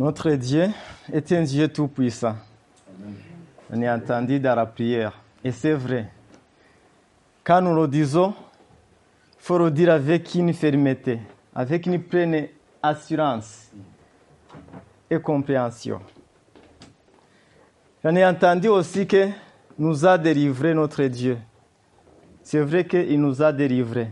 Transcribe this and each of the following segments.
Notre Dieu est un Dieu tout-puissant. On est entendu dans la prière. Et c'est vrai. Quand nous le disons, il faut le dire avec une fermeté, avec une pleine assurance et compréhension. J'en ai entendu aussi que nous a délivré notre Dieu. C'est vrai qu'il nous a délivrés.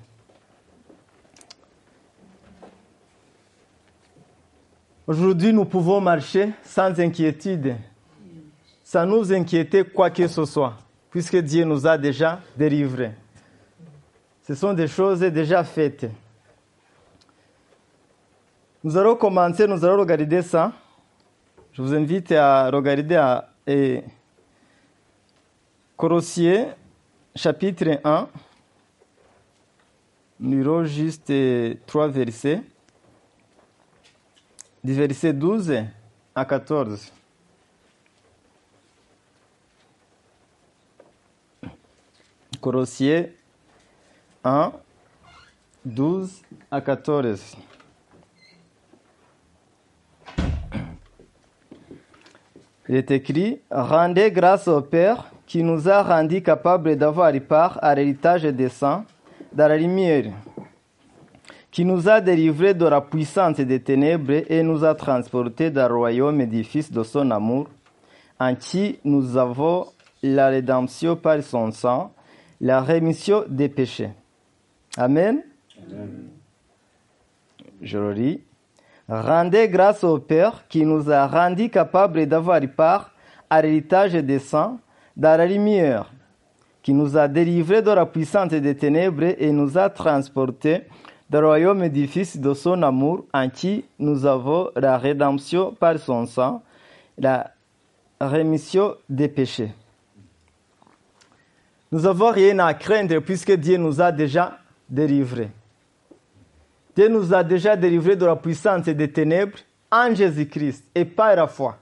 Aujourd'hui, nous pouvons marcher sans inquiétude, sans nous inquiéter quoi que ce soit, puisque Dieu nous a déjà délivrés. Ce sont des choses déjà faites. Nous allons commencer, nous allons regarder ça. Je vous invite à regarder à et Colossiens chapitre 1. Nous lirons juste trois versets. Verset 12 à 14. Colossiens 1, 12 à 14. Il est écrit Rendez grâce au Père qui nous a rendus capables d'avoir part à l'héritage des saints dans la lumière, qui nous a délivrés de la puissance des ténèbres et nous a transportés dans le royaume édifice de son amour, en qui nous avons la rédemption par son sang, la rémission des péchés. Amen. Je le lis. Rendez grâce au Père qui nous a rendus capables d'avoir part à l'héritage des saints dans la lumière, qui nous a délivrés de la puissance des ténèbres et nous a transportés dans le royaume édifice de son amour, en qui nous avons la rédemption par son sang, la rémission des péchés. Nous n'avons rien à craindre puisque Dieu nous a déjà délivrés. Dieu nous a déjà délivrés de la puissance des ténèbres en Jésus-Christ et par la foi.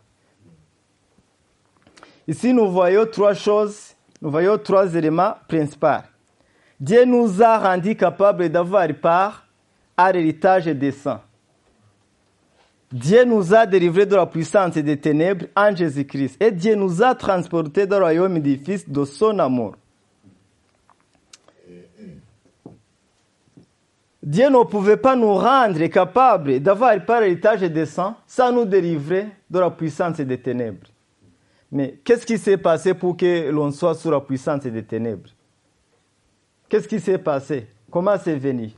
Ici, nous voyons trois choses, nous voyons trois éléments principaux. Dieu nous a rendus capables d'avoir part à l'héritage des saints. Dieu nous a délivrés de la puissance des ténèbres en Jésus-Christ. Et Dieu nous a transportés dans le royaume du Fils de son amour. Dieu ne pouvait pas nous rendre capables d'avoir par l'héritage des saints sans nous délivrer de la puissance des ténèbres. Mais qu'est-ce qui s'est passé pour que l'on soit sous la puissance des ténèbres? Qu'est-ce qui s'est passé? Comment c'est venu?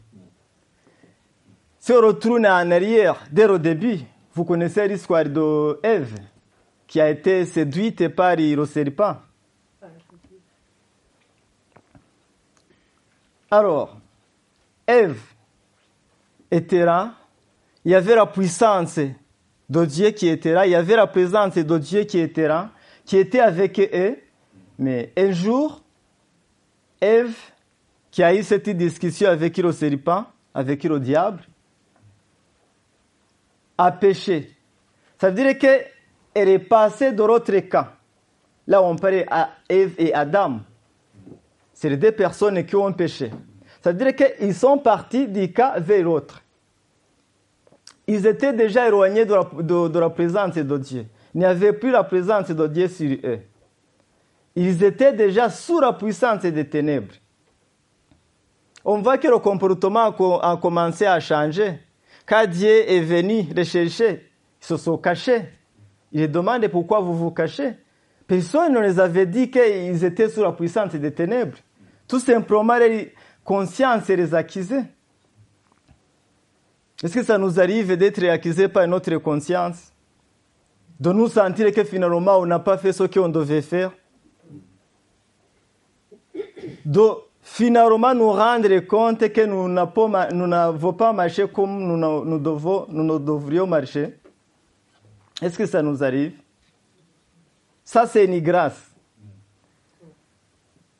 Si on retourne en arrière, dès le début, vous connaissez l'histoire de Ève, qui a été séduite par le. Alors, Ève était là, il y avait la puissance de Dieu qui était là, il y avait la présence de Dieu qui était là, qui était avec eux. Mais un jour, Ève, qui a eu cette discussion avec le serpent, avec le diable, a péché. Ça veut dire qu'elle est passée de l'autre cas. Là, on parlait à Ève et Adam. C'est les deux personnes qui ont péché. Ça veut dire qu'ils sont partis du cas vers l'autre. Ils étaient déjà éloignés de la, de la, présence de Dieu. Il n'y avait plus la présence de Dieu sur eux. Ils étaient déjà sous la puissance des ténèbres. On voit que le comportement a commencé à changer. Quand Dieu est venu les chercher, ils se sont cachés. Il les demande pourquoi vous vous cachez. Personne ne les avait dit qu'ils étaient sous la puissance des ténèbres. Tout simplement, conscience les accusait. Est-ce que ça nous arrive d'être accusés par notre conscience? De nous sentir que finalement on n'a pas fait ce qu'on devait faire? Finalement nous rendre compte que nous n'avons pas marché comme nous, devrions marcher Est-ce que ça nous arrive? Ça, c'est une grâce.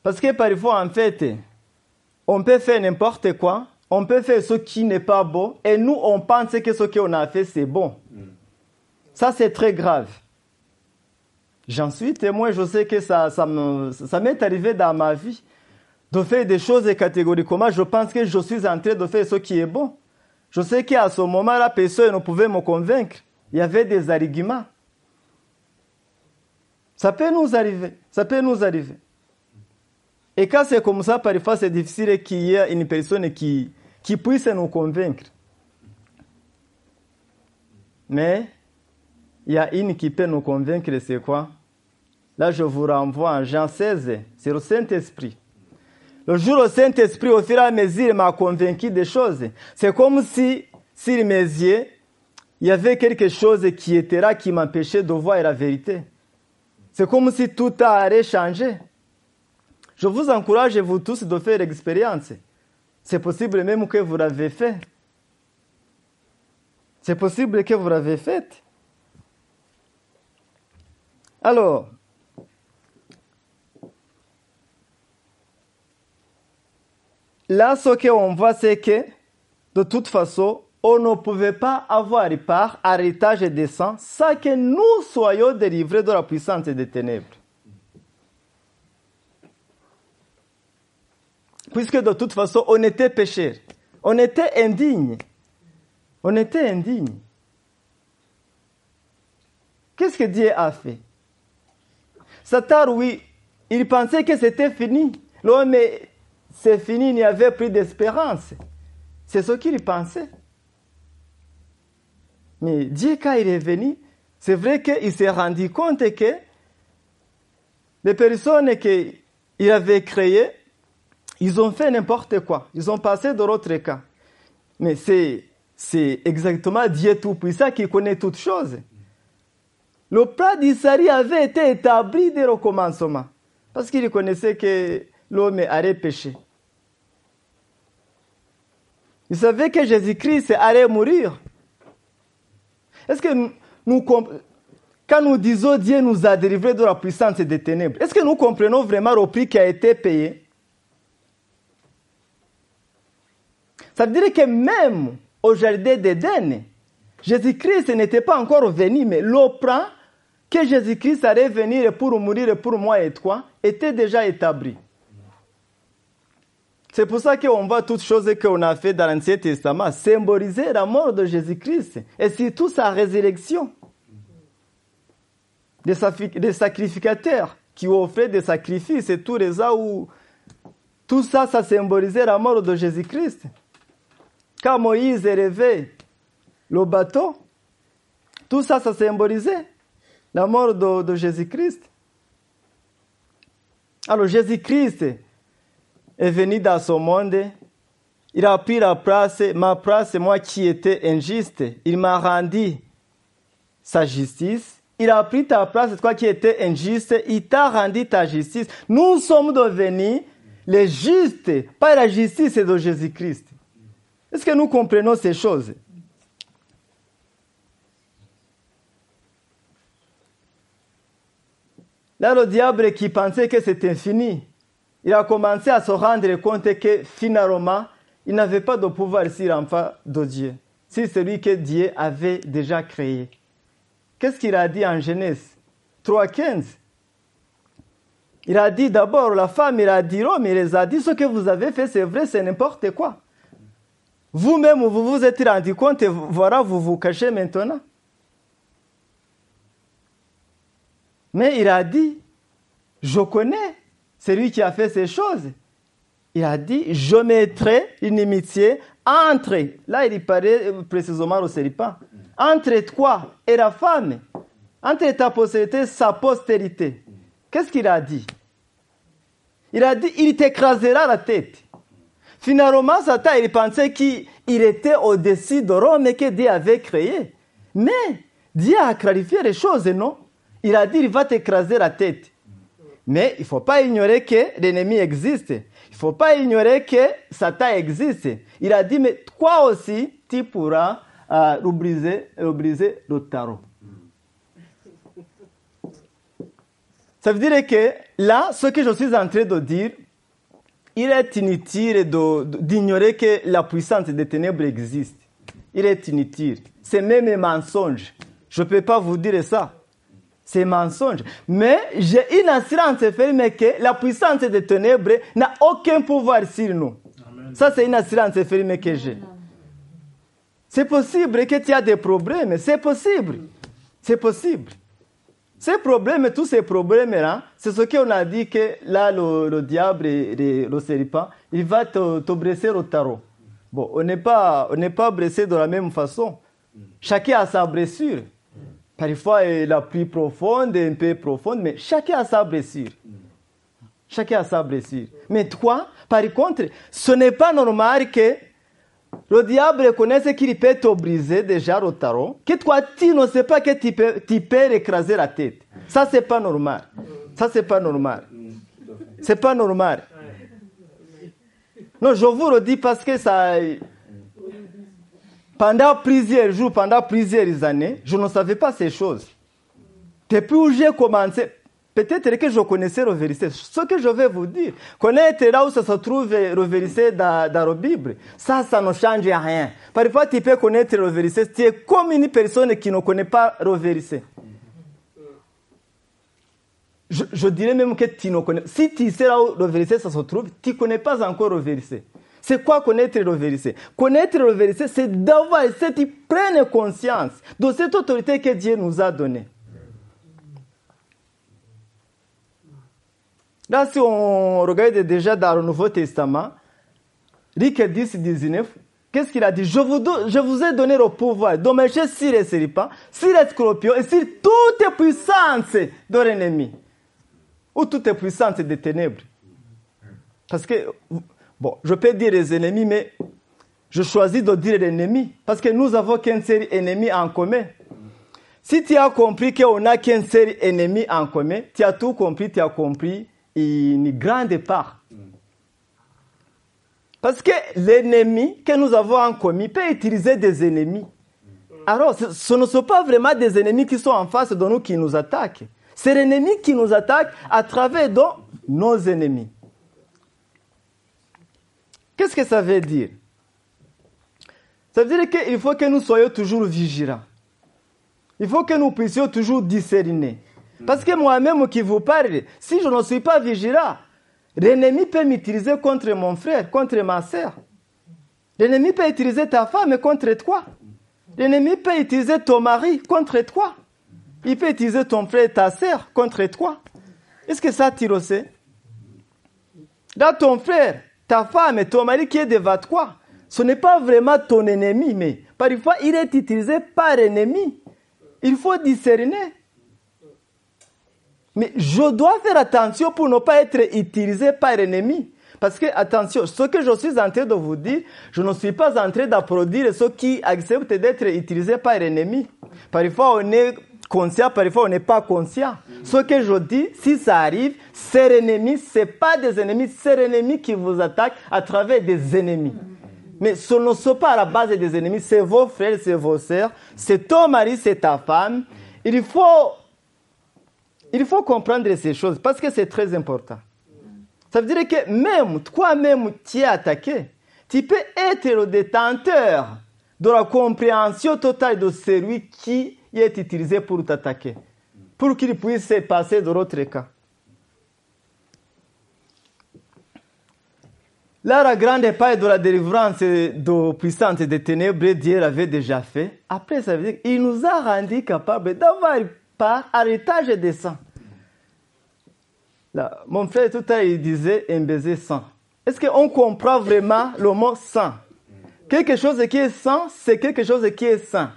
Parce que parfois, en fait, on peut faire n'importe quoi, on peut faire ce qui n'est pas bon, et nous, on pense que ce qu'on a fait, c'est bon. Ça, c'est très grave. J'en suis témoin, je sais que ça, m'est arrivé dans ma vie de faire des choses catégoriquement. Je pense que je suis en train de faire ce qui est bon. Je sais qu'à ce moment-là, personne ne pouvait me convaincre. il y avait des arguments. Ça peut nous arriver. Ça peut nous arriver. Et quand c'est comme ça, parfois c'est difficile qu'il y ait une personne qui, qui puisse nous convaincre. Mais il y a une qui peut nous convaincre, c'est quoi? Là, je vous renvoie en Jean 16, c'est le Saint-Esprit. Le jour où le Saint-Esprit, au fur et à mesure, m'a convaincu des choses. C'est comme si, sur mes yeux, il y avait quelque chose qui était là, qui m'empêchait de voir la vérité. C'est comme si tout a changé. Je vous encourage, vous tous, de faire l'expérience. C'est possible même que vous l'avez fait. C'est possible que vous l'avez fait. Alors, là, ce qu'on voit, c'est que, de toute façon, on ne pouvait pas avoir part à l'héritage des saints sans que nous soyons délivrés de la puissance des ténèbres. Puisque de toute façon, on était pécheurs, on était indignes, on était indignes. Qu'est-ce que Dieu a fait? Satan, oui, il pensait que c'était fini. L'homme, c'est fini, il n'y avait plus d'espérance. C'est ce qu'il pensait. Mais Dieu, quand il est venu, c'est vrai qu'il s'est rendu compte que les personnes qu'il avait créées, ils ont fait n'importe quoi. Ils ont passé de l'autre cas. Mais c'est, c'est exactement Dieu Tout-Puissant qui connaît toutes choses. Le plan d'Israël avait été établi dès le commencement. Parce qu'il connaissait que l'homme allait pécher. Il savait que Jésus-Christ allait mourir. Est-ce que nous, quand nous disons Dieu nous a délivrés de la puissance des ténèbres, est-ce que nous comprenons vraiment le prix qui a été payé? Ça veut dire que même au jardin d'Éden, Jésus-Christ n'était pas encore venu, mais le plan que Jésus-Christ allait venir pour mourir pour moi et toi était déjà établi. C'est pour ça qu'on voit toutes choses qu'on a fait dans l'Ancien Testament symboliser la mort de Jésus-Christ et surtout sa résurrection. Des, sacrificateurs qui offraient des sacrifices et tout les où tout ça, ça symbolisait la mort de Jésus-Christ. Quand Moïse élevait le bateau, tout ça, ça symbolisait la mort de Jésus-Christ. Alors Jésus-Christ est venu dans ce monde, il a pris la place, ma place, moi qui étais injuste. Il m'a rendu sa justice. Il a pris ta place, toi qui étais injuste. Il t'a rendu ta justice. Nous sommes devenus les justes par la justice de Jésus-Christ. Est-ce que nous comprenons ces choses? Là, le diable qui pensait que c'était fini, il a commencé à se rendre compte que finalement, il n'avait pas de pouvoir sur l'enfant de Dieu, c'est celui que Dieu avait déjà créé. Qu'est-ce qu'il a dit en Genèse 3.15 Il a dit d'abord, la femme, il a dit l'homme, il a dit, ce que vous avez fait, c'est vrai, c'est n'importe quoi. Vous-même, vous vous êtes rendu compte et voilà, vous vous cachez maintenant. Mais il a dit, je connais celui qui a fait ces choses. Il a dit, je mettrai une amitié entre, là il parlait précisément au serpent, entre toi et la femme, entre ta postérité et sa postérité. Qu'est-ce qu'il a dit? Il a dit, il t'écrasera la tête. Finalement, Satan, il pensait qu'il était au-dessus de Rome et que Dieu avait créé. Mais Dieu a clarifié les choses, non? Il a dit, il va t'écraser la tête. Mais il ne faut pas ignorer que l'ennemi existe. Il ne faut pas ignorer que Satan existe. Il a dit, mais toi aussi, tu pourras euh, briser, le tarot. Ça veut dire que là, ce que je suis en train de dire, il est inutile d'ignorer que la puissance des ténèbres existe. Il est inutile. C'est même un mensonge. Je ne peux pas vous dire ça. C'est mensonge. Mais j'ai une assurance ferme que la puissance des ténèbres n'a aucun pouvoir sur nous. Ça, c'est une assurance ferme que j'ai. C'est possible que tu as des problèmes, c'est possible. C'est possible. Ces problèmes, tous ces problèmes-là, c'est ce qu'on a dit que là, le, diable et le serpent, il va te, te blesser au tarot. Bon, on n'est pas, on n'est pas blessé de la même façon. Chacun a sa blessure. Parfois, est plus profonde, un peu profonde, mais chacun a sa blessure. Chacun a sa blessure. Mais toi, par contre, ce n'est pas normal que le diable reconnaisse qu'il peut te briser déjà au tarot, que toi, tu ne sais pas que tu peux, tu peux écraser la tête. Ça, c'est pas normal. Ça, c'est pas normal. C'est pas normal. Non, je vous le dis parce que ça. Pendant plusieurs jours, pendant plusieurs années, je ne savais pas ces choses. Depuis où j'ai commencé, peut-être que je connaissais le verset. Ce que je vais vous dire, connaître là où ça se trouve le verset dans, la Bible, ça, ça ne change rien. Parfois, tu peux connaître le verset, tu es comme une personne qui ne connaît pas le verset. Je, dirais même que tu ne connais Si tu sais là où le verset ça se trouve, tu ne connais pas encore le verset. C'est quoi connaître le verset Connaître le verset, c'est d'avoir cette pleine conscience de cette autorité que Dieu nous a donnée. Là, si on regarde déjà dans le Nouveau Testament, Luc 10, 19, qu'est-ce qu'il a dit? Je vous, ai donné le pouvoir de marcher sur les serpents, sur les scorpions et sur toute puissance de l'ennemi. Ou toute puissance des ténèbres. Parce que, bon, je peux dire les ennemis, mais je choisis de dire l'ennemi. Parce que nous avons qu'un seul ennemi en commun. Si tu as compris qu'on n'a qu'un seul ennemi en commun, tu as tout compris, tu as compris une grande part. Parce que l'ennemi que nous avons en commun peut utiliser des ennemis. Alors, ce ne sont pas vraiment des ennemis qui sont en face de nous qui nous attaquent. C'est l'ennemi qui nous attaque à travers nos ennemis. Qu'est-ce que ça veut dire? Ça veut dire qu'il faut que nous soyons toujours vigilants. Il faut que nous puissions toujours discerner. Parce que moi-même qui vous parle, si je ne suis pas vigilant, l'ennemi peut m'utiliser contre mon frère, contre ma soeur. L'ennemi peut utiliser ta femme contre toi. L'ennemi peut utiliser ton mari contre toi. Il peut utiliser ton frère et ta soeur contre toi. Est-ce que ça, le sais Là, ton frère, ta femme ton mari qui est devant toi, ce n'est pas vraiment ton ennemi, mais parfois il est utilisé par l'ennemi. Il faut discerner. Mais je dois faire attention pour ne pas être utilisé par l'ennemi. Parce que, attention, ce que je suis en train de vous dire, je ne suis pas en train d'applaudir ceux qui acceptent d'être utilisés par l'ennemi. Parfois, on est conscient, parfois, on n'est pas conscient. Ce que je dis, si ça arrive, c'est l'ennemi, ce pas des ennemis, c'est l'ennemi qui vous attaque à travers des ennemis. Mais ce ne sont pas à la base des ennemis, c'est vos frères, c'est vos sœurs, c'est ton mari, c'est ta femme. Il faut il faut comprendre ces choses parce que c'est très important. Ça veut dire que même toi-même, tu es attaqué. Tu peux être le détenteur de la compréhension totale de celui qui est utilisé pour t'attaquer, pour qu'il puisse se passer de l'autre cas. Là, la grande paille de la délivrance de puissance des ténèbres, Dieu l'avait déjà fait. Après, ça veut dire qu'il nous a rendu capables d'avoir par héritage des sangs. Là, mon frère tout à l'heure il disait un baiser sang. Est-ce qu'on comprend vraiment le mot sang? Quelque chose qui est sang, c'est quelque chose qui est sain.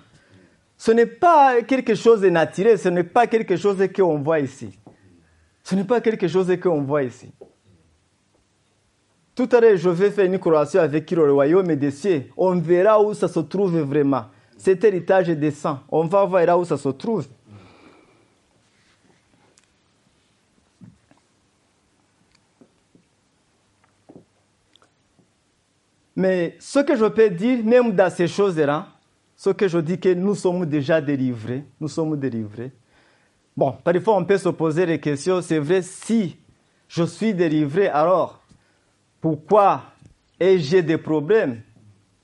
Ce n'est pas quelque chose de naturel, ce n'est pas quelque chose qu'on voit ici. Ce n'est pas quelque chose qu'on voit ici. Tout à l'heure, je vais faire une corrélation avec le royaume des cieux. On verra où ça se trouve vraiment. Cet héritage des sang. On va voir où ça se trouve. Mais ce que je peux dire, même dans ces choses-là, ce que je dis que nous sommes déjà délivrés, nous sommes délivrés. Bon, parfois on peut se poser des questions, c'est vrai, si je suis délivré, alors pourquoi ai-je des problèmes?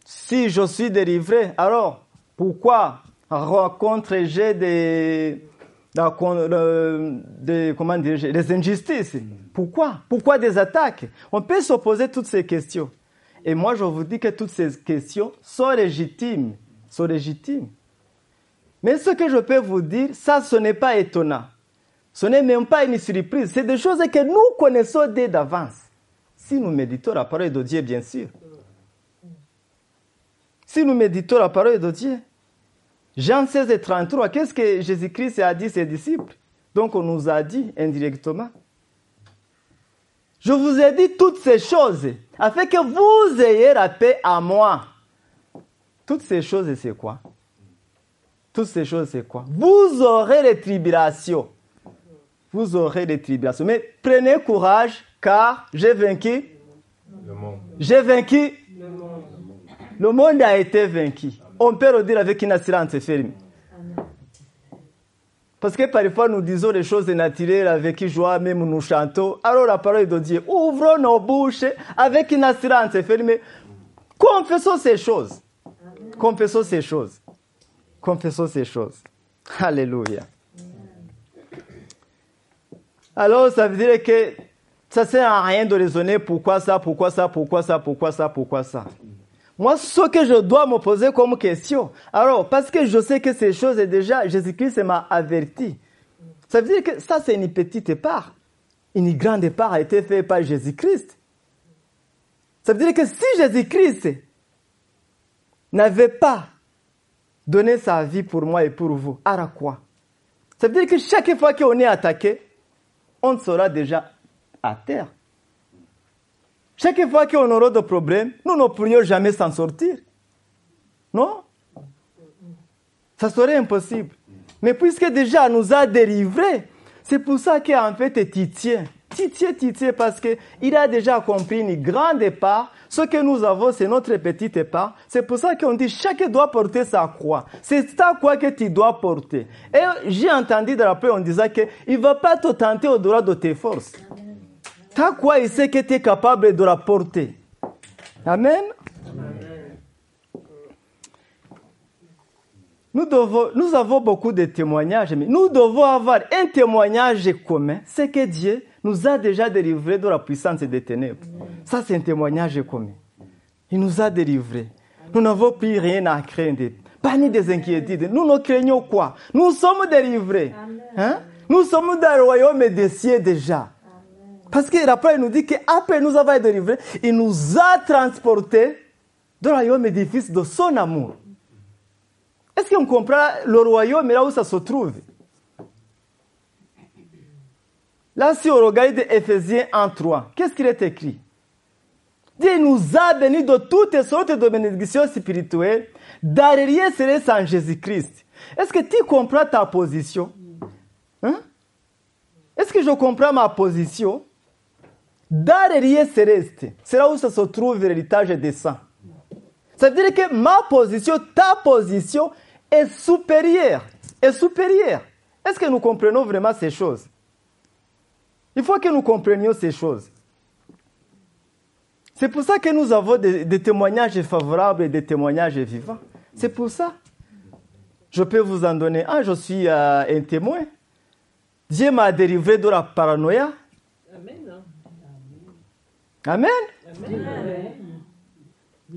Si je suis délivré, alors pourquoi rencontre-je des, comment des injustices? Pourquoi? Pourquoi des attaques? On peut se poser toutes ces questions. Et moi, je vous dis que toutes ces questions sont légitimes sont légitimes. Mais ce que je peux vous dire, ça, ce n'est pas étonnant. Ce n'est même pas une surprise. C'est des choses que nous connaissons dès d'avance. Si nous méditons la parole de Dieu, bien sûr. Si nous méditons la parole de Dieu. Jean 16 et 33, qu'est-ce que Jésus-Christ a dit à ses disciples? Donc on nous a dit indirectement. Je vous ai dit toutes ces choses afin que vous ayez la paix à moi. Toutes ces choses, c'est quoi? Toutes ces choses, c'est quoi? Vous aurez les tribulations. Vous aurez les tribulations. Mais prenez courage, car j'ai vaincu. Le monde. J'ai vaincu. Le monde. Le monde a été vaincu. On peut le dire avec une assurance ferme. Parce que parfois nous disons les choses naturelles avec joie, même nous chantons. Alors la parole de Dieu, ouvrons nos bouches avec une assurance fermée. Confessons ces choses. Confessons ces choses. Confessons ces choses. Alléluia. Alors ça veut dire que ça ne sert à rien de raisonner pourquoi ça, pourquoi ça, pourquoi ça, pourquoi ça, pourquoi ça. Moi, ce que je dois me poser comme question, alors, parce que je sais que ces choses, déjà, Jésus-Christ m'a averti. Ça veut dire que ça, c'est une petite part. Une grande part a été faite par Jésus-Christ. Ça veut dire que si Jésus-Christ n'avait pas donné sa vie pour moi et pour vous, à quoi Ça veut dire que chaque fois qu'on est attaqué, on sera déjà à terre. Chaque fois qu'on aura des problèmes, nous ne pourrions jamais s'en sortir. Non? Ça serait impossible. Mais puisque déjà nous a délivrés, c'est pour ça qu'en fait, tiens, tu tiens, parce qu'il a déjà compris une grande part. Ce que nous avons, c'est notre petite part. C'est pour ça qu'on dit chacun doit porter sa croix. C'est ta croix que tu dois porter. Et j'ai entendu de la paix, on disait qu'il ne va pas te tenter au-delà de tes forces ta quoi il sait que tu es capable de la porter. Amen. Nous avons beaucoup de témoignages, mais nous devons avoir un témoignage commun, c'est que Dieu nous a déjà délivrés de la puissance des ténèbres. Ça, c'est un témoignage commun. Il nous a délivrés. Nous n'avons plus rien à craindre, pas ni des inquiétudes. Nous ne craignons quoi? Nous sommes délivrés. Hein? Nous sommes dans le royaume des cieux déjà. Parce que après, il nous dit qu'après nous avoir délivrés, il nous a transportés dans le royaume édifice de son amour. Est-ce qu'on comprend le royaume là où ça se trouve? Là, si on regarde Ephésiens 1.3, qu'est-ce qu'il est écrit? Dieu nous a bénis de toutes sortes de bénédictions spirituelles, d'arrière céleste en Jésus-Christ. Est-ce que tu comprends ta position? Hein? Est-ce que je comprends ma position? Les céleste, c'est là où se trouve l'héritage des saints. Ça veut dire que ma position, ta position est supérieure. Est supérieure. Est-ce que nous comprenons vraiment ces choses? Il faut que nous comprenions ces choses. C'est pour ça que nous avons des, témoignages favorables et des témoignages vivants. C'est pour ça. Je peux vous en donner un. Je suis euh, un témoin. Dieu m'a délivré de la paranoïa. Amen. Amen.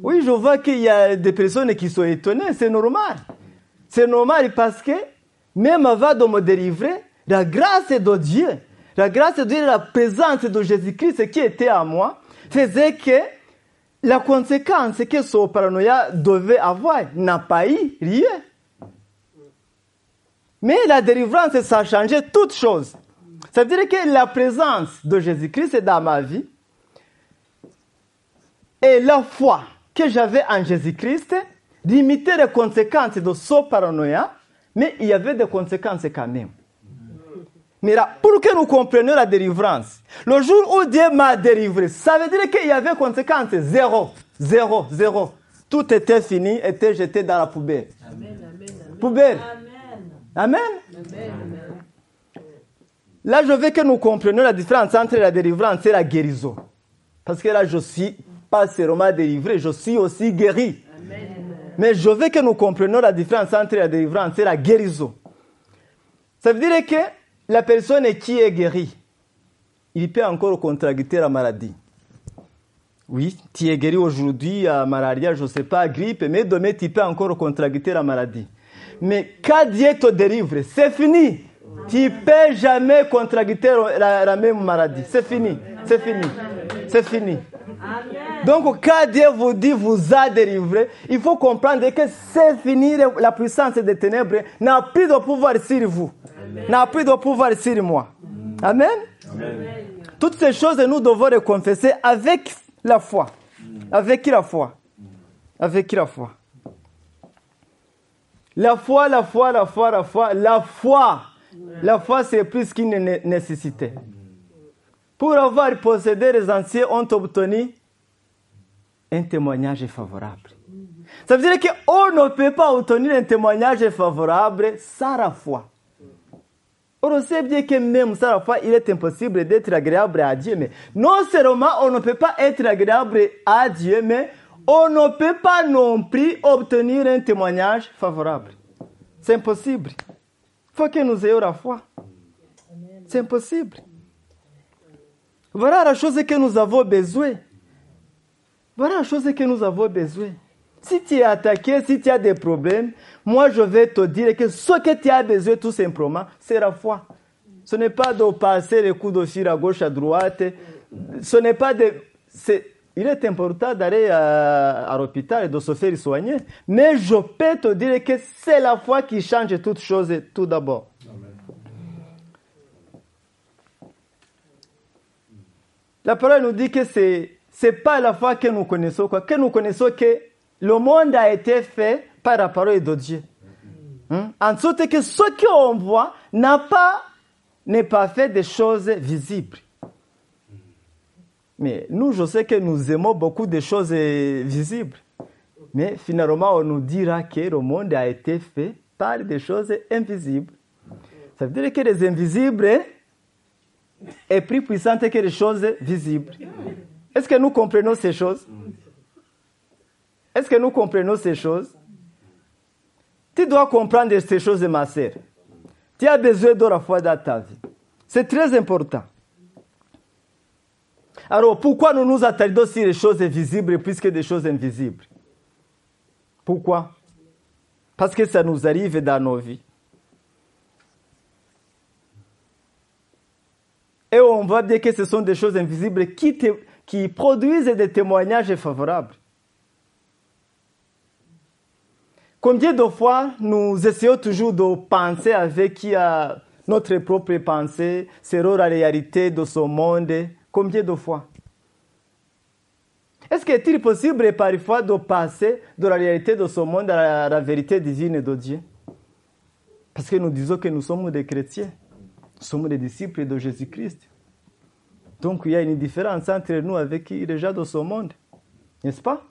Oui, je vois qu'il y a des personnes qui sont étonnées, c'est normal. C'est normal parce que même avant de me délivrer, la grâce de Dieu, la grâce de Dieu, la présence de Jésus-Christ qui était à moi, faisait que la conséquence que ce paranoïa devait avoir n'a pas eu rien. Mais la délivrance, ça a changé toutes choses. Ça veut dire que la présence de Jésus-Christ dans ma vie et la foi que j'avais en Jésus-Christ limitait les conséquences de ce paranoïa, mais il y avait des conséquences quand même. Mais là, pour que nous comprenions la délivrance, le jour où Dieu m'a délivré, ça veut dire qu'il y avait conséquences zéro, zéro, zéro. Tout était fini, était jeté dans la poubelle. Amen, amen, Poubelle. Amen. Là, je veux que nous comprenions la différence entre la délivrance et la guérison. Parce que là, je suis pas seulement délivré, je suis aussi guéri. Mais je veux que nous comprenions la différence entre la délivrance et la guérison. Ça veut dire que la personne qui est guérie, il peut encore contracter la maladie. Oui, tu es guéri aujourd'hui à malaria, je ne sais pas, grippe, mais demain tu peux encore contracter la maladie. Mais quand Dieu te délivre, c'est fini. Tu ne peux jamais contracter la, la même maladie. C'est fini. C'est fini. C'est fini. Donc, quand Dieu vous dit vous a délivré, il faut comprendre que c'est fini, la puissance des ténèbres n'a plus de pouvoir sur vous, n'a plus de pouvoir sur moi. Amen. Toutes ces choses, nous devons les confesser avec la foi. Avec qui la foi Avec qui la foi La foi, la foi, la foi, la foi, la foi. La foi, c'est plus qu'une nécessité. Pour avoir possédé, les anciens ont obtenu un témoignage favorable. Ça veut dire qu'on ne peut pas obtenir un témoignage favorable sans la foi. On sait bien que même sans la foi, il est impossible d'être agréable à Dieu. Mais non seulement on ne peut pas être agréable à Dieu, mais on ne peut pas non plus obtenir un témoignage favorable. C'est impossible. Il faut que nous ayons la foi. C'est impossible. Voilà la chose que nous avons besoin. Voilà la chose que nous avons besoin. Si tu es attaqué, si tu as des problèmes, moi je vais te dire que ce que tu as besoin tout simplement, c'est la foi. Ce n'est pas de passer les coups de fil à gauche, à droite. Ce n'est pas de... il est important d'aller à, l'hôpital et de se faire soigner. Mais je peux te dire que c'est la foi qui change toutes choses tout d'abord. La parole nous dit que c'est c'est pas la foi que nous connaissons, quoi. Que nous connaissons que le monde a été fait par la parole de Dieu. Hein? En sorte que ce qu'on voit n'a pas, n'est pas fait des choses visibles. Mais nous, je sais que nous aimons beaucoup de choses visibles. Mais finalement, on nous dira que le monde a été fait par des choses invisibles. Ça veut dire que les invisibles est plus puissant que les choses visibles. Est-ce que nous comprenons ces choses? Est-ce que nous comprenons ces choses? Tu dois comprendre ces choses, ma sœur. Tu as besoin de la foi dans ta vie. C'est très important. Alors, pourquoi nous nous attardons sur les choses visibles plus que des choses invisibles? Pourquoi? Parce que ça nous arrive dans nos vies. Et on voit bien que ce sont des choses invisibles qui, qui produisent des témoignages favorables. Combien de fois nous essayons toujours de penser avec notre propre pensée, selon la réalité de ce monde? Combien de fois? Est-ce qu'il est possible parfois de passer de la réalité de ce monde à la, la vérité divine de Dieu? Parce que nous disons que nous sommes des chrétiens, nous sommes des disciples de Jésus-Christ. Donc il y a une différence entre nous avec les gens de ce monde. N'est-ce pas?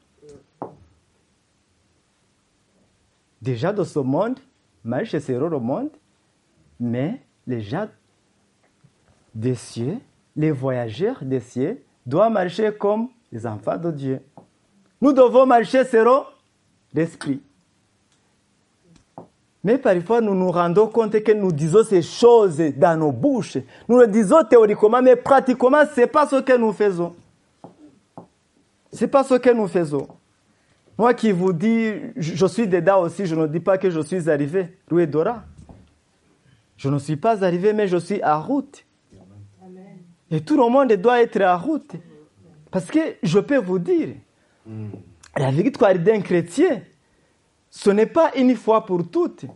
Déjà de ce monde, marche c'est le monde, mais les gens des cieux, les voyageurs des cieux, doivent marcher comme les enfants de Dieu. Nous devons marcher selon l'esprit. Mais parfois, nous nous rendons compte que nous disons ces choses dans nos bouches. Nous le disons théoriquement, mais pratiquement, ce n'est pas ce que nous faisons. Ce n'est pas ce que nous faisons. Moi qui vous dis, je suis dedans aussi, je ne dis pas que je suis arrivé. Louis Dora. Je ne suis pas arrivé, mais je suis en route. Et tout le monde doit être en route. Parce que je peux vous dire, la victoire d'un chrétien, ce n'est pas une fois pour toutes.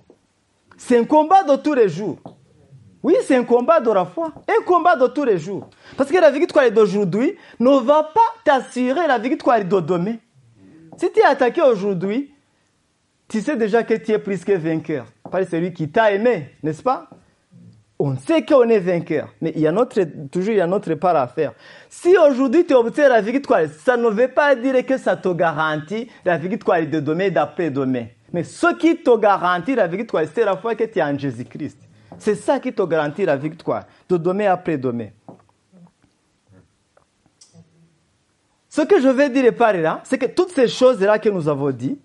C'est un combat de tous les jours. Oui, c'est un combat de la foi. Un combat de tous les jours. Parce que la victoire d'aujourd'hui ne va pas t'assurer la victoire de demain. Si tu es attaqué aujourd'hui, tu sais déjà que tu es plus que vainqueur. Par celui qui t'a aimé, n'est-ce pas? On sait qu'on est vainqueur. Mais il y a notre, toujours il y a notre part à faire. Si aujourd'hui tu obtiens la victoire, ça ne veut pas dire que ça te garantit la victoire de demain et d'après-demain. Mais ce qui te garantit la victoire, c'est la foi que tu es en Jésus-Christ. C'est ça qui te garantit la victoire, de demain après demain. Ce que je veux dire par là, c'est que toutes ces choses-là que nous avons dit,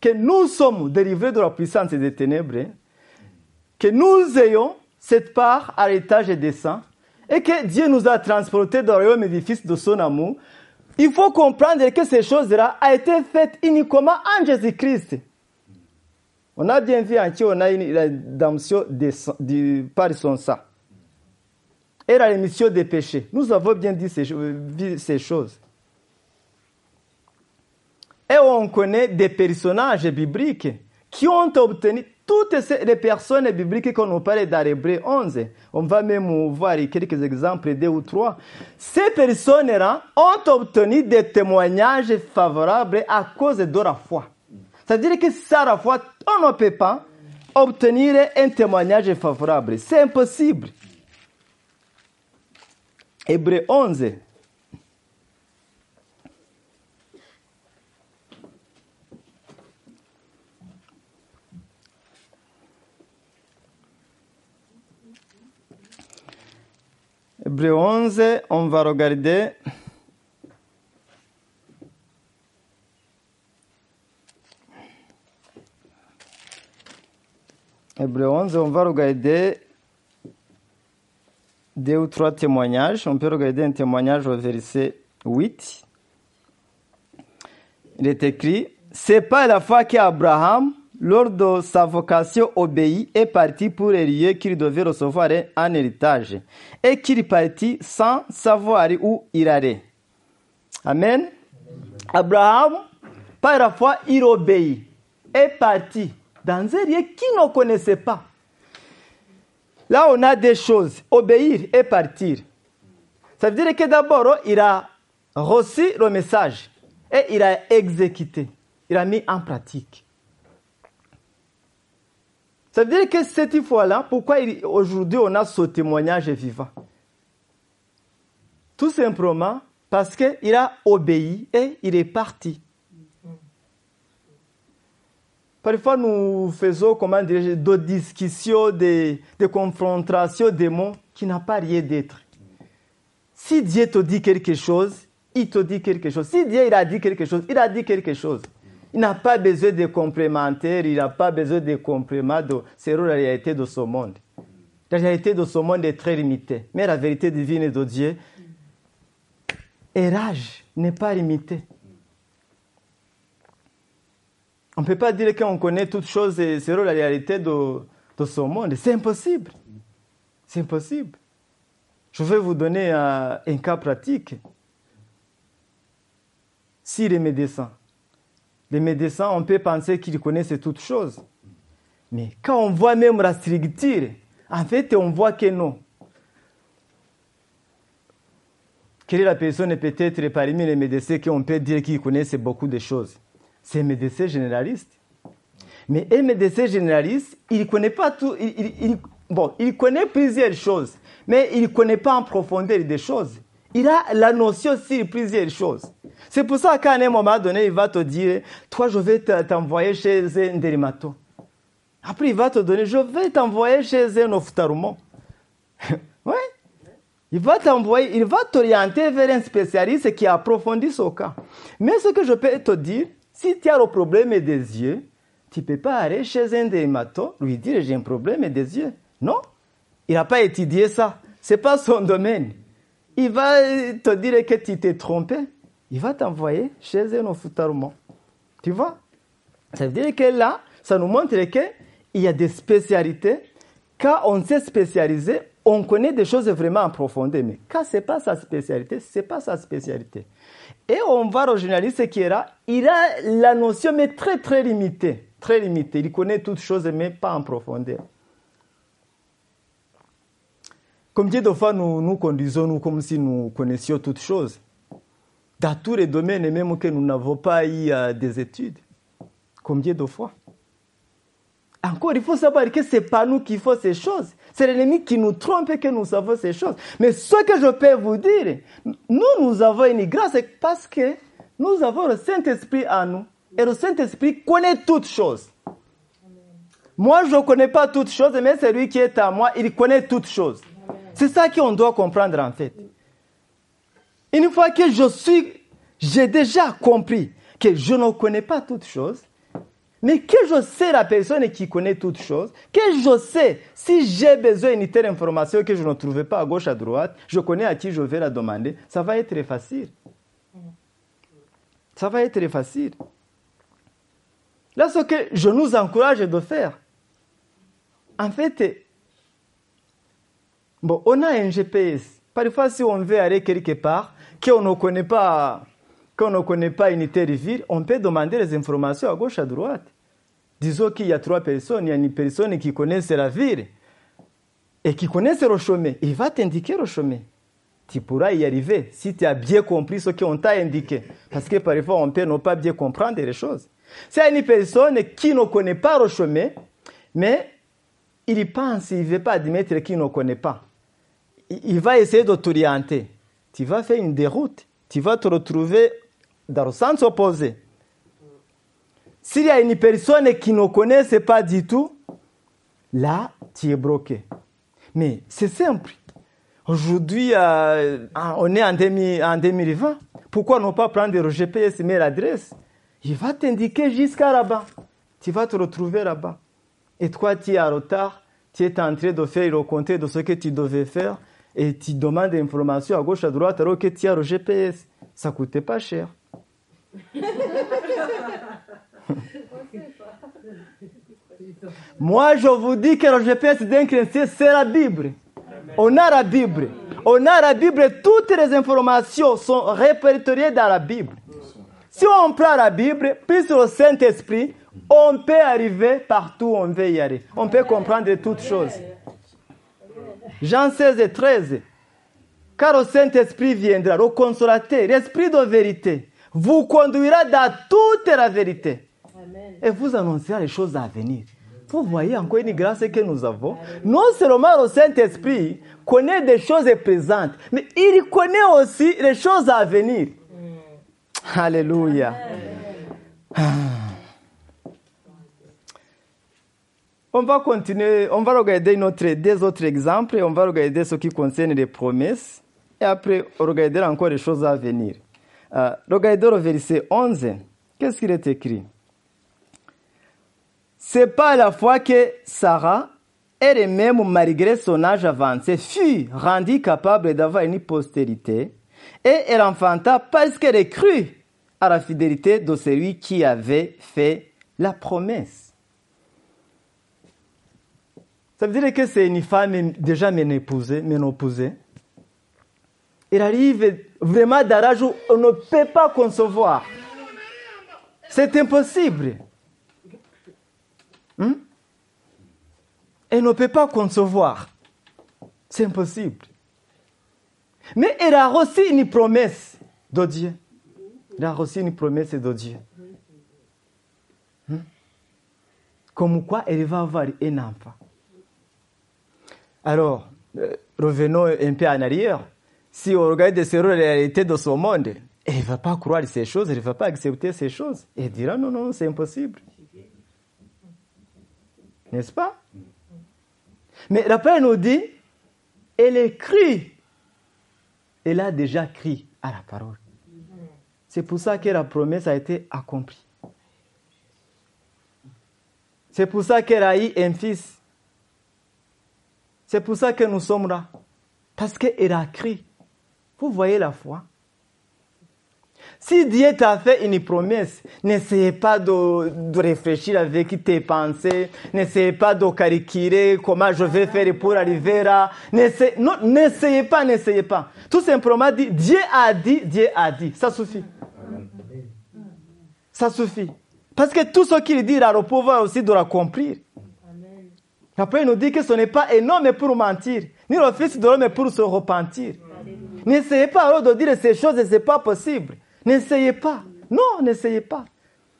que nous sommes délivrés de la puissance des ténèbres, que nous ayons cette part à l'étage des saints, et que Dieu nous a transportés dans le royaume édifice de son amour, il faut comprendre que ces choses-là ont été faites uniquement en Jésus-Christ. On a bien vu en qui on a une rédemption du- par son sang. Et la rémission des péchés. Nous avons bien dit ces choses. Et on connaît des personnages bibliques qui ont obtenu toutes les personnes bibliques qu'on nous parle dans Hébreu 11. On va même voir quelques exemples, deux ou trois. Ces personnes-là ont obtenu des témoignages favorables à cause de la foi. C'est-à-dire que sans la foi, on ne peut pas obtenir un témoignage favorable. C'est impossible. Hébreu 11. Hébreu 11, on va regarder. Hébreu 11, on va regarder deux ou trois témoignages. On peut regarder un témoignage au verset 8. Il est écrit C'est pas la foi qu'Abraham, lors de sa vocation obéit, est parti pour les lieux qu'il devait recevoir en héritage, et qu'il partit sans savoir où il allait. Amen. Abraham, par la foi, il obéit, est parti dans un lieu qu'il ne connaissait pas. Là, on a des choses. Obéir et partir. Ça veut dire que d'abord, il a reçu le message et il a exécuté. Il a mis en pratique. Ça veut dire que cette fois-là, pourquoi aujourd'hui on a ce témoignage vivant? Tout simplement parce qu'il a obéi et il est parti. Parfois, nous faisons comment dirais-je, des discussions, des, des confrontations, des mots qui n'ont pas rien d'être. Si Dieu te dit quelque chose, il te dit quelque chose. Si Dieu il a dit quelque chose, il a dit quelque chose. Il n'a pas besoin de complémentaires, il n'a pas besoin de compléments. C'est la réalité de ce monde. La réalité de ce monde est très limitée. Mais la vérité divine de Dieu, érage, n'est pas limitée. On ne peut pas dire qu'on connaît toutes choses et c'est la réalité de, de ce monde. C'est impossible. C'est impossible. Je vais vous donner un, un cas pratique. Si les médecins, les médecins, on peut penser qu'ils connaissent toutes choses. Mais quand on voit même la structure, en fait, on voit que non. Quelle est la personne peut-être parmi les médecins qu'on peut dire qu'ils connaissent beaucoup de choses? C'est un médecin généraliste. Mais un médecin généraliste, il connaît pas tout. Bon, il connaît plusieurs choses, mais il ne connaît pas en profondeur des choses. Il a la notion sur plusieurs choses. C'est pour ça qu'à un moment donné, il va te dire Toi, je vais te- t'envoyer chez un dermato. Après, il va te donner Je vais t'envoyer chez un ophtalmo. oui. Il va t'envoyer, il va t'orienter vers un spécialiste qui approfondit ce cas. Mais ce que je peux te dire, si tu as le problème des yeux, tu ne peux pas aller chez un dermato, lui dire j'ai un problème des yeux. Non, il n'a pas étudié ça. Ce n'est pas son domaine. Il va te dire que tu t'es trompé. Il va t'envoyer chez un ophtalmo. Tu vois? Ça veut dire que là, ça nous montre qu'il y a des spécialités. Quand on s'est spécialisé, on connaît des choses vraiment en profondeur. Mais quand ce n'est pas sa spécialité, ce n'est pas sa spécialité. Et on va au journaliste qui est là, il a la notion, mais très très limitée. Très limitée. Il connaît toutes choses, mais pas en profondeur. Combien de fois nous nous conduisons nous comme si nous connaissions toutes choses Dans tous les domaines, même que nous n'avons pas eu euh, des études. Combien de fois Encore, il faut savoir que ce n'est pas nous qui faisons ces choses. C'est l'ennemi qui nous trompe et que nous savons ces choses. Mais ce que je peux vous dire, nous, nous avons une grâce parce que nous avons le Saint-Esprit en nous. Et le Saint-Esprit connaît toutes choses. Moi, je ne connais pas toutes choses, mais celui qui est à moi, il connaît toutes choses. C'est ça qu'on doit comprendre en fait. Une fois que je suis, j'ai déjà compris que je ne connais pas toutes choses, mais que je sais la personne qui connaît toutes choses, que je sais si j'ai besoin d'une telle information que je ne trouvais pas à gauche, à droite, je connais à qui je vais la demander, ça va être facile. Ça va être facile. Là, ce que je nous encourage de faire, en fait, on a un GPS. Parfois, si on veut aller quelque part, qu'on ne connaît pas, qu'on ne connaît pas une telle ville, on peut demander les informations à gauche, à droite. Disons qu'il y a trois personnes, il y a une personne qui connaît la ville et qui connaît le chemin. Il va t'indiquer le chemin. Tu pourras y arriver si tu as bien compris ce qu'on t'a indiqué. Parce que parfois, on peut ne pas bien comprendre les choses. C'est une personne qui ne connaît pas le chemin, mais il pense, il ne veut pas admettre qu'il ne connaît pas. Il va essayer de t'orienter. Tu vas faire une déroute. Tu vas te retrouver dans le sens opposé. S'il y a une personne qui ne connaît pas du tout, là, tu es bloqué. Mais c'est simple. Aujourd'hui, euh, on est en, 2020. Pourquoi ne pas prendre le GPS, mais l'adresse? Il va t'indiquer jusqu'à là-bas. Tu vas te retrouver là-bas. Et toi, tu es en retard, tu es en train de faire le compte de ce que tu devais faire et tu demandes des informations à gauche, à droite, alors que tu as le GPS. Ça ne coûtait pas cher. Moi, je vous dis que le GPS d'un chrétien, c'est la Bible. On a la Bible. On a la Bible. Toutes les informations sont répertoriées dans la Bible. Si on prend la Bible, plus le Saint-Esprit, on peut arriver partout où on veut y aller. On peut comprendre toutes choses. Jean 16 et 13. Car le Saint-Esprit viendra, le consolateur, l'Esprit de vérité, vous conduira dans toute la vérité. Et vous annoncera les choses à venir. Vous voyez encore une grâce que nous avons. Non seulement le Saint-Esprit connaît des choses présentes, mais il connaît aussi les choses à venir. Alléluia. On va continuer, on va regarder des autres exemples, on va regarder ce qui concerne les promesses, et après, on regarder encore les choses à venir. Euh, regardez le verset 11. Qu'est-ce qu'il est écrit? C'est pas la fois que Sarah, elle-même, malgré son âge avancé, fut rendue capable d'avoir une postérité, et elle enfanta parce qu'elle est crue à la fidélité de celui qui avait fait la promesse. Ça veut dire que c'est une femme déjà ménopausée, ménopausée. Elle arrive vraiment d'un âge où on ne peut pas concevoir. C'est impossible. Hmm? Elle ne peut pas concevoir. C'est impossible. Mais elle a reçu une promesse de Dieu. Elle a reçu une promesse de Dieu. Hmm? Comme quoi elle va avoir un enfant. Alors, euh, revenons un peu en arrière. Si on regarde sur la réalité de ce monde, elle ne va pas croire ces choses, elle ne va pas accepter ces choses. Elle dira non, non, c'est impossible. N'est-ce pas? Mais la Père nous dit, elle écrit. Elle a déjà crié à la parole. C'est pour ça que la promesse a été accomplie. C'est pour ça qu'elle a eu un fils. C'est pour ça que nous sommes là. Parce qu'elle a crié. Vous voyez la foi. Si Dieu t'a fait une promesse, n'essayez pas de, réfléchir avec tes pensées, n'essayez pas de calculer comment je vais faire pour arriver là. N'essayez pas, n'essayez pas. Tout simplement, dit, Dieu a dit, Dieu a dit. Ça suffit. Ça suffit. Parce que tout ce qu'il dit, a le pouvoir aussi de l'accomplir. Après, il nous dit que ce n'est pas énorme pour mentir, ni le Fils de l'homme pour se repentir. N'essayez pas alors de dire ces choses et ce n'est pas possible. N'essayez pas. Non, n'essayez pas.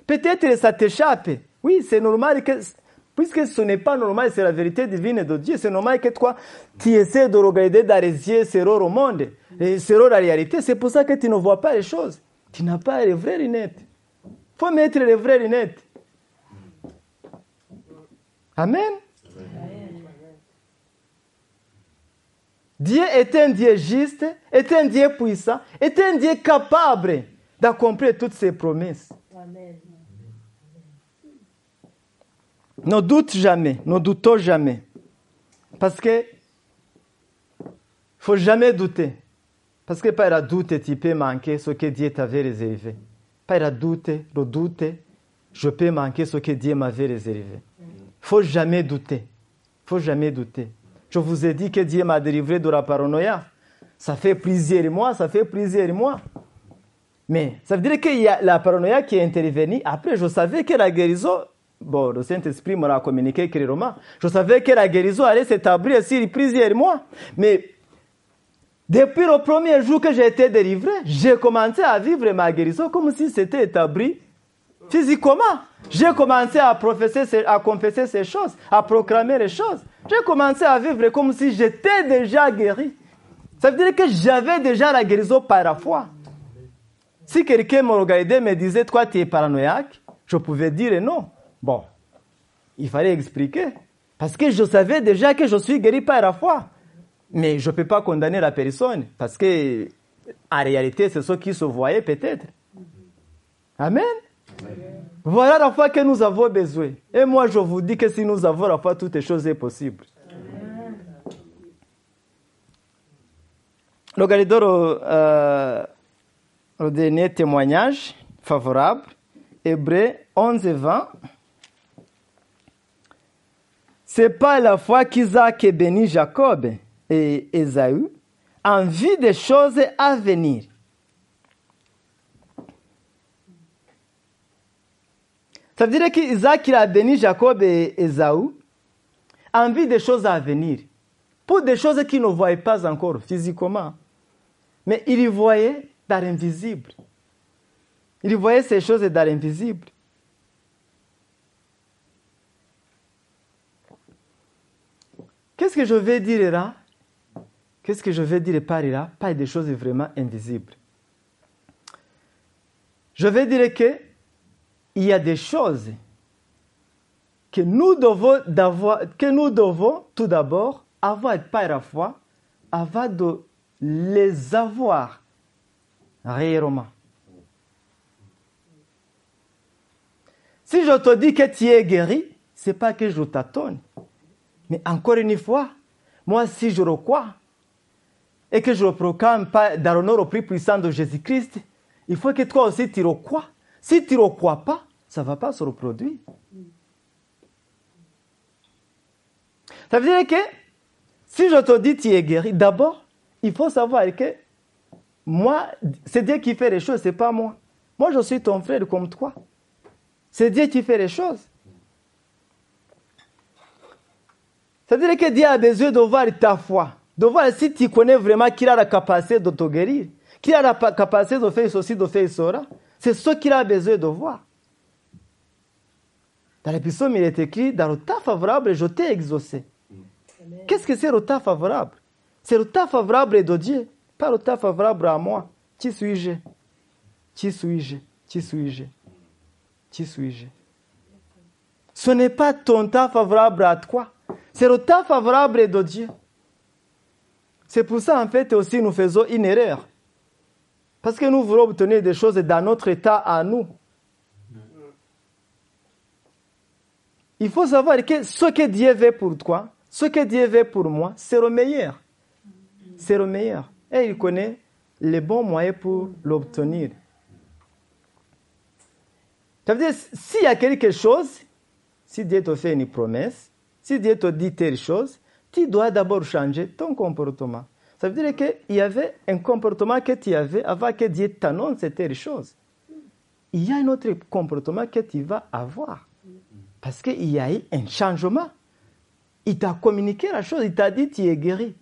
Peut-être que ça t'échappe. Oui, c'est normal que, puisque ce n'est pas normal, c'est la vérité divine de Dieu, c'est normal que toi, tu essaies de regarder dans les yeux c'est au monde, c'est la réalité. C'est pour ça que tu ne vois pas les choses. Tu n'as pas les vraies lunettes. Il faut mettre les vraies lunettes. Amen. Dieu est un Dieu juste, est un Dieu puissant, est un Dieu capable d'accomplir toutes ses promesses. Amen. Ne doute jamais, ne doutons jamais. Parce que faut jamais douter. Parce que par la doute, tu peux manquer ce que Dieu t'avait réservé. pas le doute, le doute, je peux manquer ce que Dieu m'avait réservé. faut jamais douter. faut jamais douter. Je vous ai dit que Dieu m'a délivré de la paranoïa. Ça fait plusieurs mois, ça fait plusieurs mois. Mais ça veut dire qu'il y a la paranoïa qui est intervenue. Après, je savais que la guérison, bon, le Saint-Esprit m'a communiqué clairement. Je savais que la guérison allait s'établir sur plusieurs mois. Mais depuis le premier jour que j'ai été délivré, j'ai commencé à vivre ma guérison comme si c'était établi physiquement. J'ai commencé à, professer, à confesser ces choses, à proclamer les choses. J'ai commencé à vivre comme si j'étais déjà guéri. Ça veut dire que j'avais déjà la guérison par la foi. Si quelqu'un me regardait et me disait, toi, tu es paranoïaque, je pouvais dire non. Bon, il fallait expliquer. Parce que je savais déjà que je suis guéri par la foi. Mais je ne peux pas condamner la personne. Parce que, en réalité, c'est ce qui se voyait peut-être. Amen. Voilà la foi que nous avons besoin. Et moi, je vous dis que si nous avons la foi, toutes les choses sont possibles. Regardons euh, le dernier témoignage favorable, Hébreu 11 et 20. C'est pas la foi qu'Isaac bénit Jacob et Esaü en vue des choses à venir. Ça veut dire qu'Isaac a béni Jacob et Esaü en vue des choses à venir. Pour des choses qu'il ne voyait pas encore physiquement. Mais il y voyait dans l'invisible. Il voyait ces choses dans l'invisible. Qu'est-ce que je vais dire là? Qu'est-ce que je vais dire par là? Pas des choses vraiment invisibles. Je vais dire que il y a des choses que nous devons, tout d'abord avoir par la foi avant de les avoir réellement. Si je te dis que tu es guéri, ce n'est pas que je t'attends. Mais encore une fois, moi, si je le crois et que je le proclame dans l'honneur au plus puissant de Jésus-Christ, il faut que toi aussi tu le crois. Si tu ne crois pas, ça ne va pas se reproduire. Ça veut dire que si je te dis tu es guéri, d'abord, il faut savoir que moi, c'est Dieu qui fait les choses, ce n'est pas moi. Moi, je suis ton frère comme toi. C'est Dieu qui fait les choses. Ça veut dire que Dieu a besoin de voir ta foi, de voir si tu connais vraiment qu'il a la capacité de te guérir, qu'il a la capacité de faire ceci, de faire cela. C'est ce qu'il a besoin de voir. Dans l'épisode, il est écrit, dans le temps favorable, je t'ai exaucé. Qu'est-ce que c'est le temps favorable? C'est le temps favorable de Dieu, pas le temps favorable à moi. Qui suis-je? Qui suis-je? Qui suis-je? Qui suis-je? Ce n'est pas ton temps favorable à toi. C'est le temps favorable de Dieu. C'est pour ça, en fait, aussi, nous faisons une erreur. Parce que nous voulons obtenir des choses dans notre état à nous. Il faut savoir que ce que Dieu veut pour toi, ce que Dieu veut pour moi, c'est le meilleur. C'est le meilleur. Et il connaît les bons moyens pour l'obtenir. Ça veut dire, s'il y a quelque chose, si Dieu te fait une promesse, si Dieu te dit telle chose, tu dois d'abord changer ton comportement. Ça veut dire qu'il y avait un comportement que tu avais avant que Dieu t'annonce telle chose. Il y a un autre comportement que tu vas avoir. Parce qu'il y a eu un changement. Il t'a communiqué la chose, il t'a dit tu es guéri.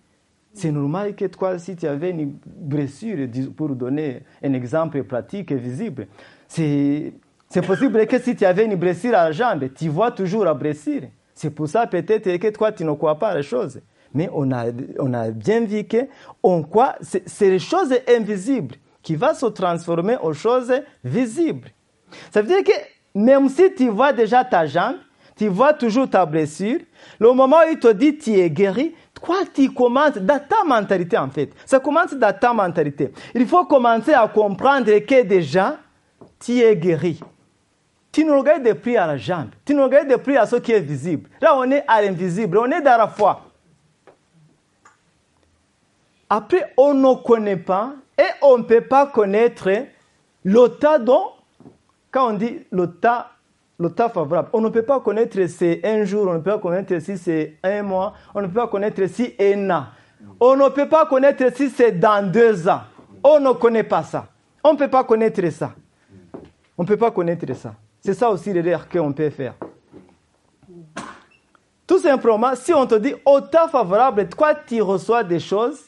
C'est normal que toi, si tu avais une blessure, pour donner un exemple pratique et visible, c'est possible que si tu avais une blessure à la jambe, tu vois toujours la blessure. C'est pour ça peut-être que toi, tu ne crois pas à la chose. Mais on a, on a bien vu que on croit, c'est les choses invisibles qui vont se transformer en choses visibles. Ça veut dire que même si tu vois déjà ta jambe, tu vois toujours ta blessure, le moment où il te dit tu es guéri, toi tu commences dans ta mentalité en fait. Ça commence dans ta mentalité. Il faut commencer à comprendre que déjà tu es guéri. Tu ne regardes plus à la jambe, tu ne regardes plus à ce qui est visible. Là on est à l'invisible, on est dans la foi. Après, on ne connaît pas et on ne peut pas connaître l'état dont quand on dit le le temps favorable, on ne peut pas connaître si c'est un jour, on ne peut pas connaître si c'est un mois, on ne peut pas connaître si un an. On ne peut pas connaître si c'est dans deux ans. On ne connaît pas ça. On ne peut pas connaître ça. On ne peut pas connaître ça. C'est ça aussi l'erreur qu'on peut faire. Tout simplement, si on te dit au temps favorable, toi tu reçois des choses,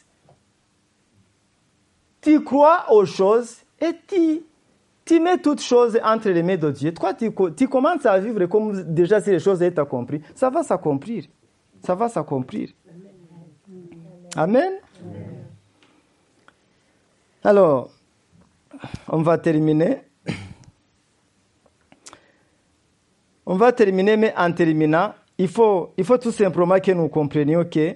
tu crois aux choses et tu, tu mets toutes choses entre les mains de Dieu. Toi, tu, tu commences à vivre comme déjà si les choses étaient accomplies. Ça va s'accomplir. Ça va s'accomplir. Amen. Alors, on va terminer. On va terminer, mais en terminant, il faut, il faut tout simplement que nous comprenions que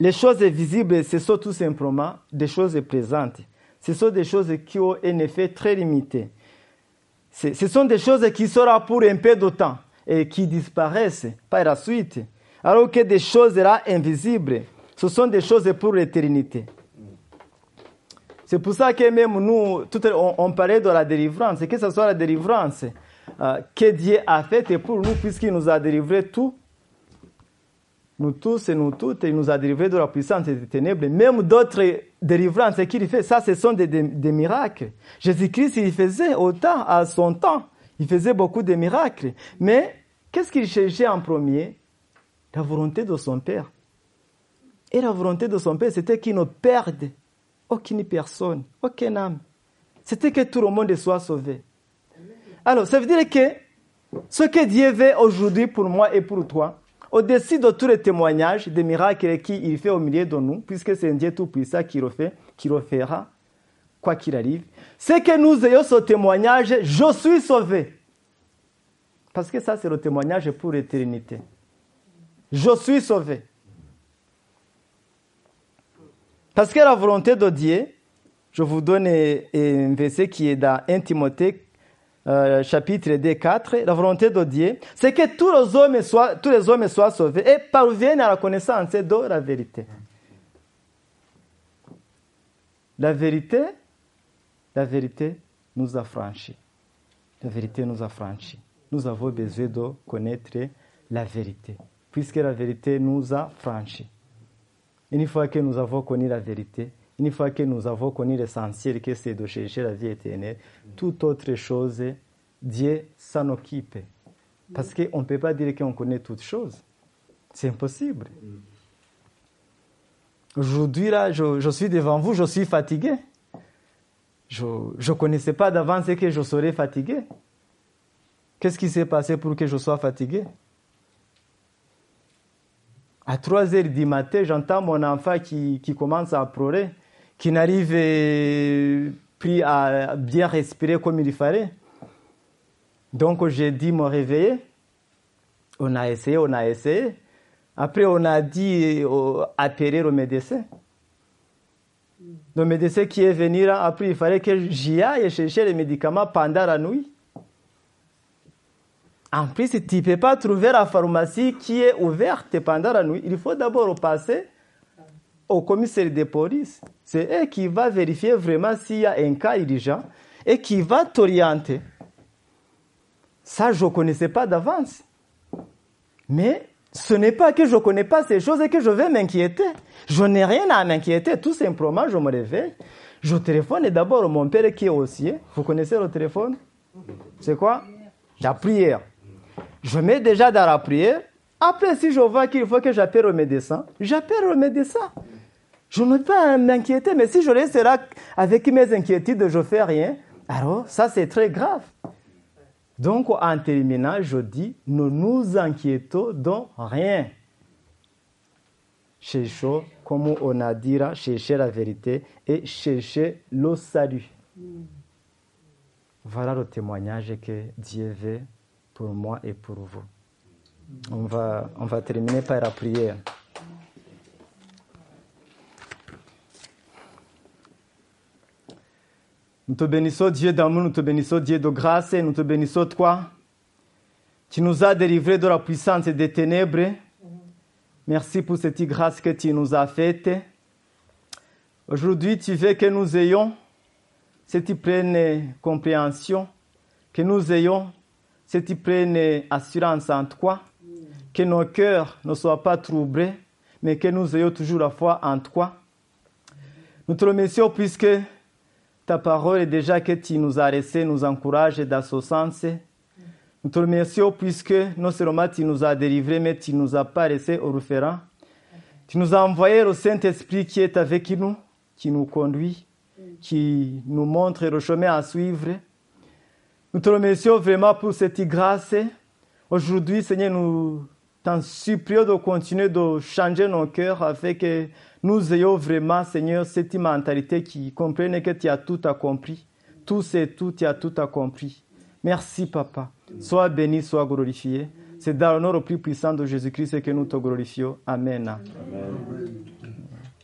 les choses visibles, ce sont tout simplement des choses présentes. Ce sont des choses qui ont un effet très limité. Ce sont des choses qui seront pour un peu de temps et qui disparaissent par la suite. Alors que des choses invisibles, ce sont des choses pour l'éternité. C'est pour ça que même nous, on, parlait de la délivrance, que ce soit la délivrance euh, que Dieu a faite pour nous, puisqu'il nous a délivré tout nous tous et nous toutes, il nous a délivrés de la puissance des ténèbres. Même d'autres délivrances qu'il fait, ça, ce sont des, des, miracles. Jésus-Christ, il faisait autant à son temps. Il faisait beaucoup de miracles. Mais qu'est-ce qu'il cherchait en premier? La volonté de son Père. Et la volonté de son Père, c'était qu'il ne perde aucune personne, aucune âme. C'était que tout le monde soit sauvé. Alors, ça veut dire que ce que Dieu veut aujourd'hui pour moi et pour toi, au-dessus de tous les témoignages des miracles qu'il fait au milieu de nous, puisque c'est un Dieu tout-puissant qui le fait, qui le fera, quoi qu'il arrive, c'est que nous ayons ce témoignage, je suis sauvé. Parce que ça, c'est le témoignage pour l'éternité. Je suis sauvé. Parce que la volonté de Dieu, je vous donne un verset qui est dans 1 Timothée euh, chapitre 2, 4, la volonté de Dieu, c'est que tous les, hommes soient, tous les hommes soient sauvés et parviennent à la connaissance de la vérité. La vérité, la vérité nous a franchis. La vérité nous a franchis. Nous avons besoin de connaître la vérité, puisque la vérité nous a franchis. Une fois que nous avons connu la vérité, une fois que nous avons connu l'essentiel, que c'est de chercher la vie éternelle, toute autre chose, Dieu s'en occupe. Parce qu'on ne peut pas dire qu'on connaît toutes choses. C'est impossible. Aujourd'hui, là, je, suis devant vous, je suis fatigué. Je ne connaissais pas d'avance que je serais fatigué. Qu'est-ce qui s'est passé pour que je sois fatigué? À 3 heures du matin, j'entends mon enfant qui, qui commence à pleurer qui n'arrive plus à bien respirer comme il fallait. Donc j'ai dit me réveiller. On a essayé, on a essayé. Après, on a dit appeler le médecin. Le médecin qui est venu après, il fallait que j'y aille chercher les médicaments pendant la nuit. En plus, tu ne peux pas trouver la pharmacie qui est ouverte pendant la nuit. Il faut d'abord passer au commissaire de police. C'est eux qui va vérifier vraiment s'il y a un cas urgent et qui va t'orienter. Ça, je ne connaissais pas d'avance. Mais ce n'est pas que je ne connais pas ces choses et que je vais m'inquiéter. Je n'ai rien à m'inquiéter. Tout simplement, je me réveille. Je téléphone d'abord mon père qui est aussi. Vous connaissez le téléphone? C'est quoi? La prière. Je mets déjà dans la prière. Après, si je vois qu'il faut que j'appelle le médecin, j'appelle le médecin. Je ne vais pas m'inquiéter, mais si je laisse là avec mes inquiétudes, je fais rien, alors ça c'est très grave. Donc en terminant, je dis, ne nous inquiétons de rien. Cherchons, comme on a dit là, chercher la vérité et chercher le salut. Voilà le témoignage que Dieu veut pour moi et pour vous. On va, on va terminer par la prière. Nous te bénissons, Dieu d'amour, nous te bénissons, Dieu de grâce, nous te bénissons, toi, qui nous as délivrés de la puissance des ténèbres. Merci pour cette grâce que tu nous as faite. Aujourd'hui, tu veux que nous ayons cette pleine compréhension que nous ayons cette pleine assurance en toi, que nos cœurs ne soient pas troublés, mais que nous ayons toujours la foi en toi. Nous te remercions puisque ta parole déjà que tu nous as laissé, nous encourage dans ce sens. Nous te remercions puisque non seulement tu nous as délivrés, mais tu nous as pas laissé au référent. Tu nous as envoyé le Saint-Esprit qui est avec nous, qui nous conduit, qui nous montre le chemin à suivre. Nous te remercions vraiment pour cette grâce. Aujourd'hui, Seigneur, nous t'en supplions de continuer de changer nos cœurs afin que nous ayons vraiment, Seigneur, cette mentalité qui comprenne que tu as tout accompli. Tout c'est tout, tu as tout accompli. Merci, Papa. Sois béni, sois glorifié. C'est dans nom le plus puissant de Jésus-Christ que nous te glorifions. Amen.